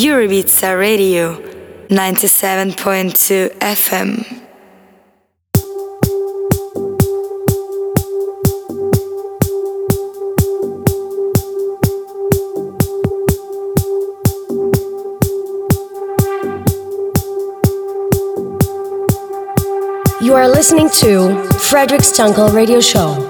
Pure Radio 97.2 FM. You are listening to Frederic Stunkel Radio Show.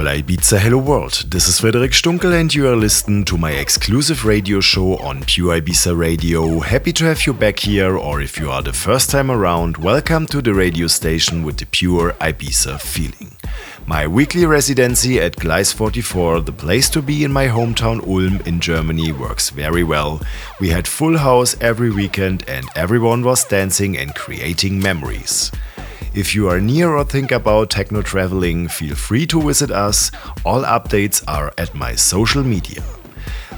Hola Ibiza, hello world. This is Frederic Stunkel and you are listening to my exclusive radio show on Pure Ibiza Radio. Happy to have you back here or if you are the first time around, welcome to the radio station with the pure Ibiza feeling. My weekly residency at Gleis 44, the place to be in my hometown Ulm in Germany, works very well. We had full house every weekend and everyone was dancing and creating memories. If you are near or think about techno traveling, feel free to visit us. All updates are at my social media.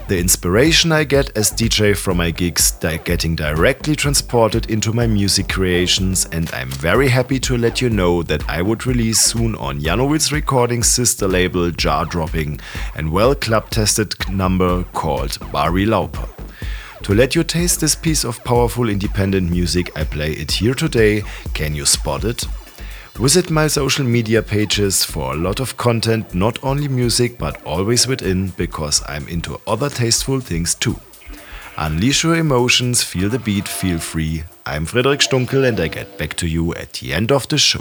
The inspiration I get as DJ from my gigs getting directly transported into my music creations, and I'm very happy to let you know that I would release soon on Jannowitz Recordings' sister label Jar Dropping and well club tested number called Barbie Lauper. To let you taste this piece of powerful independent music, I play it here today. Can you spot it? Visit my social media pages for a lot of content, not only music but always within, because I'm into other tasteful things too. Unleash your emotions, feel the beat, feel free. I'm Frederic Stunkel and I get back to you at the end of the show.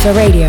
Ibiza Radio.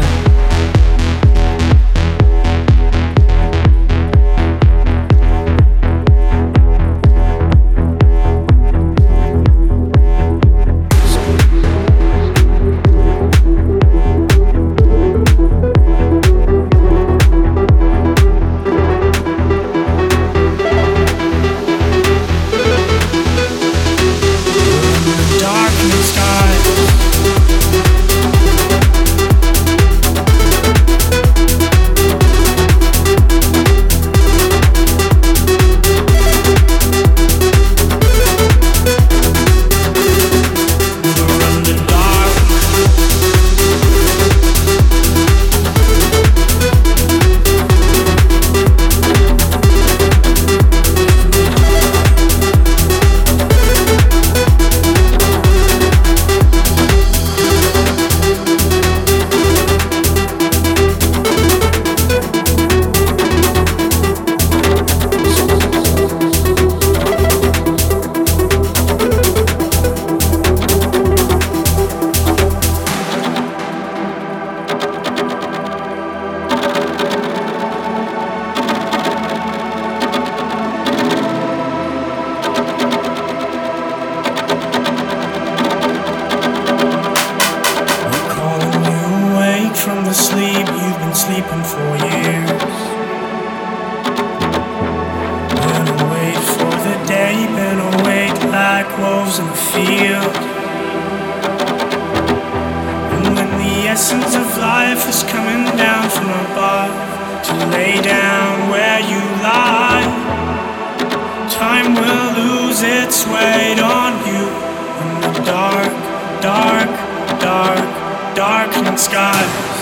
skies.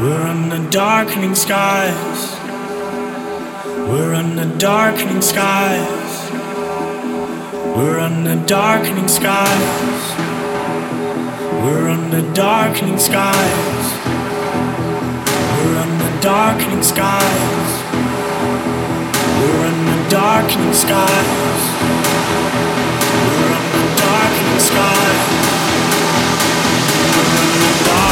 We're under darkening skies. We're under darkening skies. We're under darkening skies. We're under darkening skies. We're under darkening skies. We're under darkening skies. We're under darkening skies. Bye.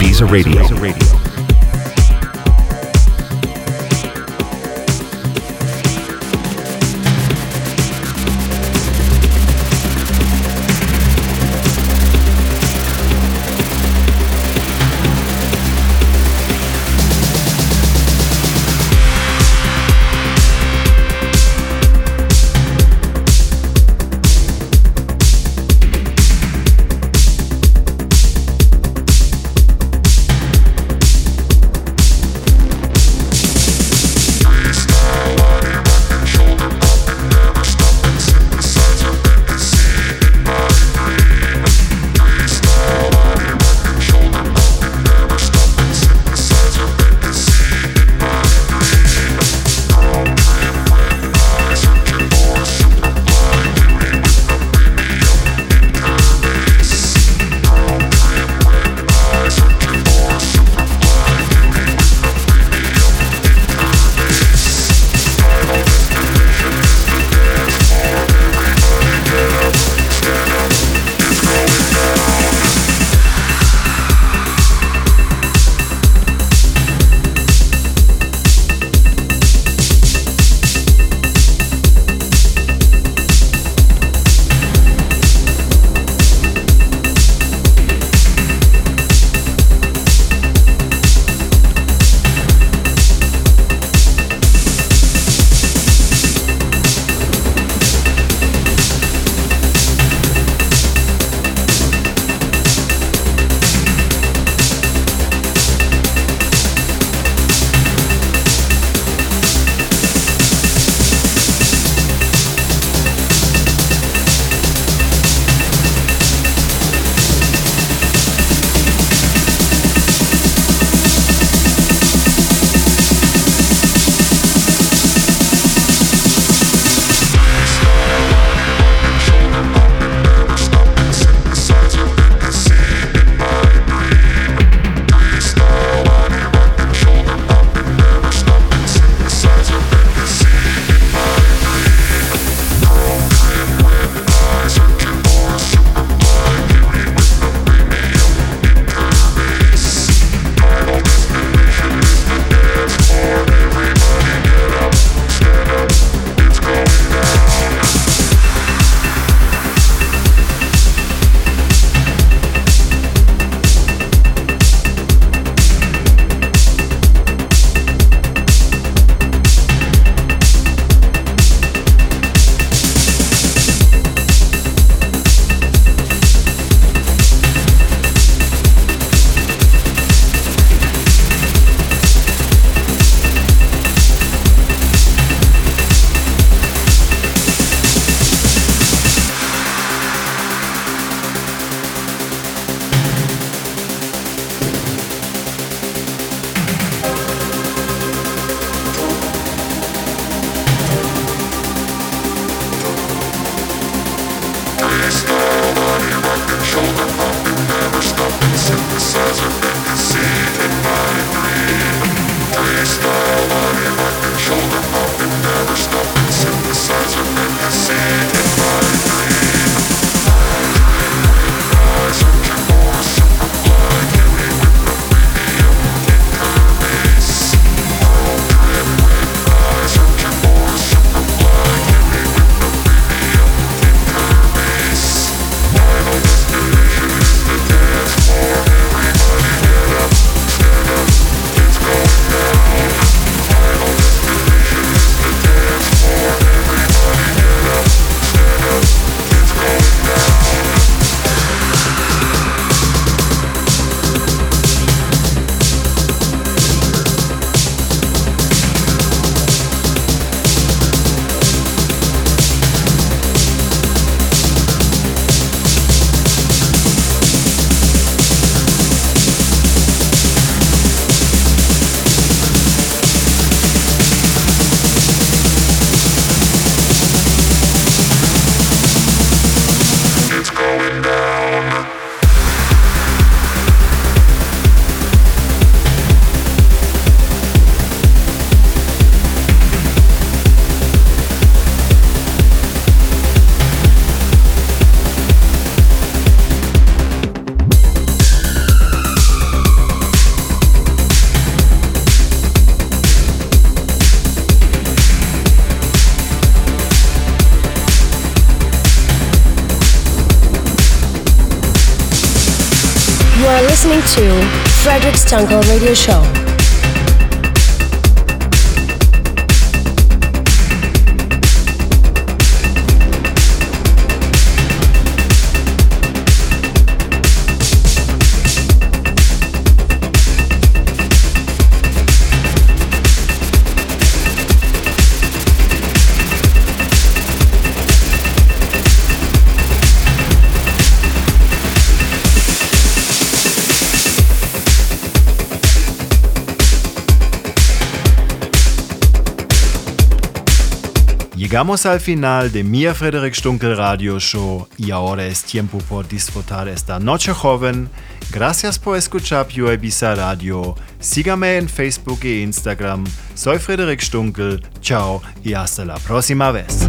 Ibiza Radio. Listening to Frederic Stunkel Radio Show. Llegamos al final de mi Frederick Stunkel Radio Show y ahora es tiempo por disfrutar esta noche joven. Gracias por escuchar Pure Radio. Sígame en Facebook e Instagram. Soy Frederick Stunkel. Chao y hasta la próxima vez.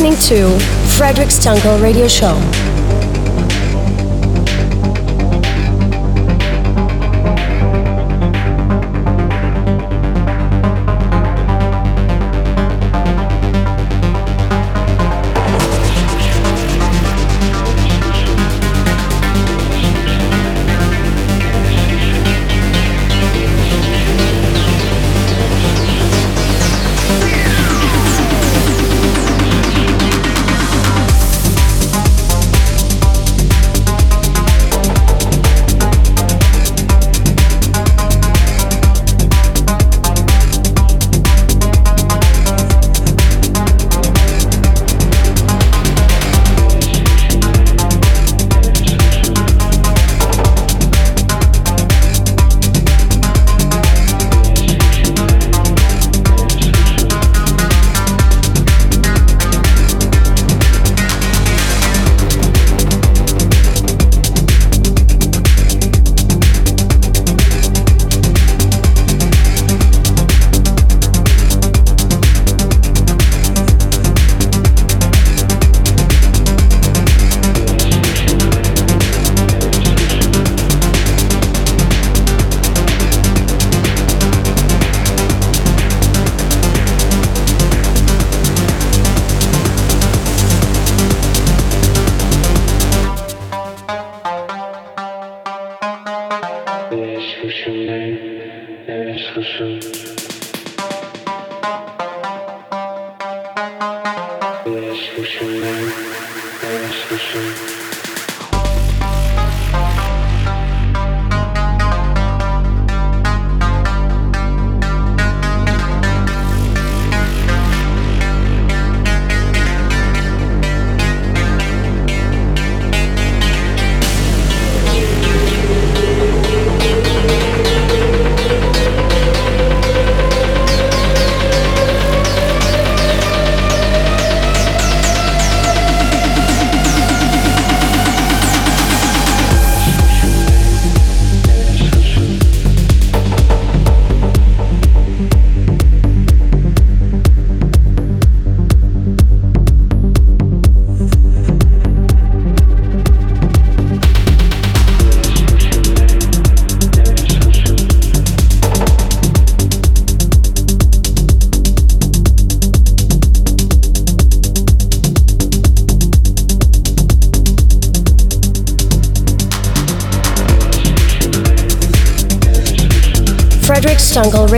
Listening to Frederic Stunkel Radio Show.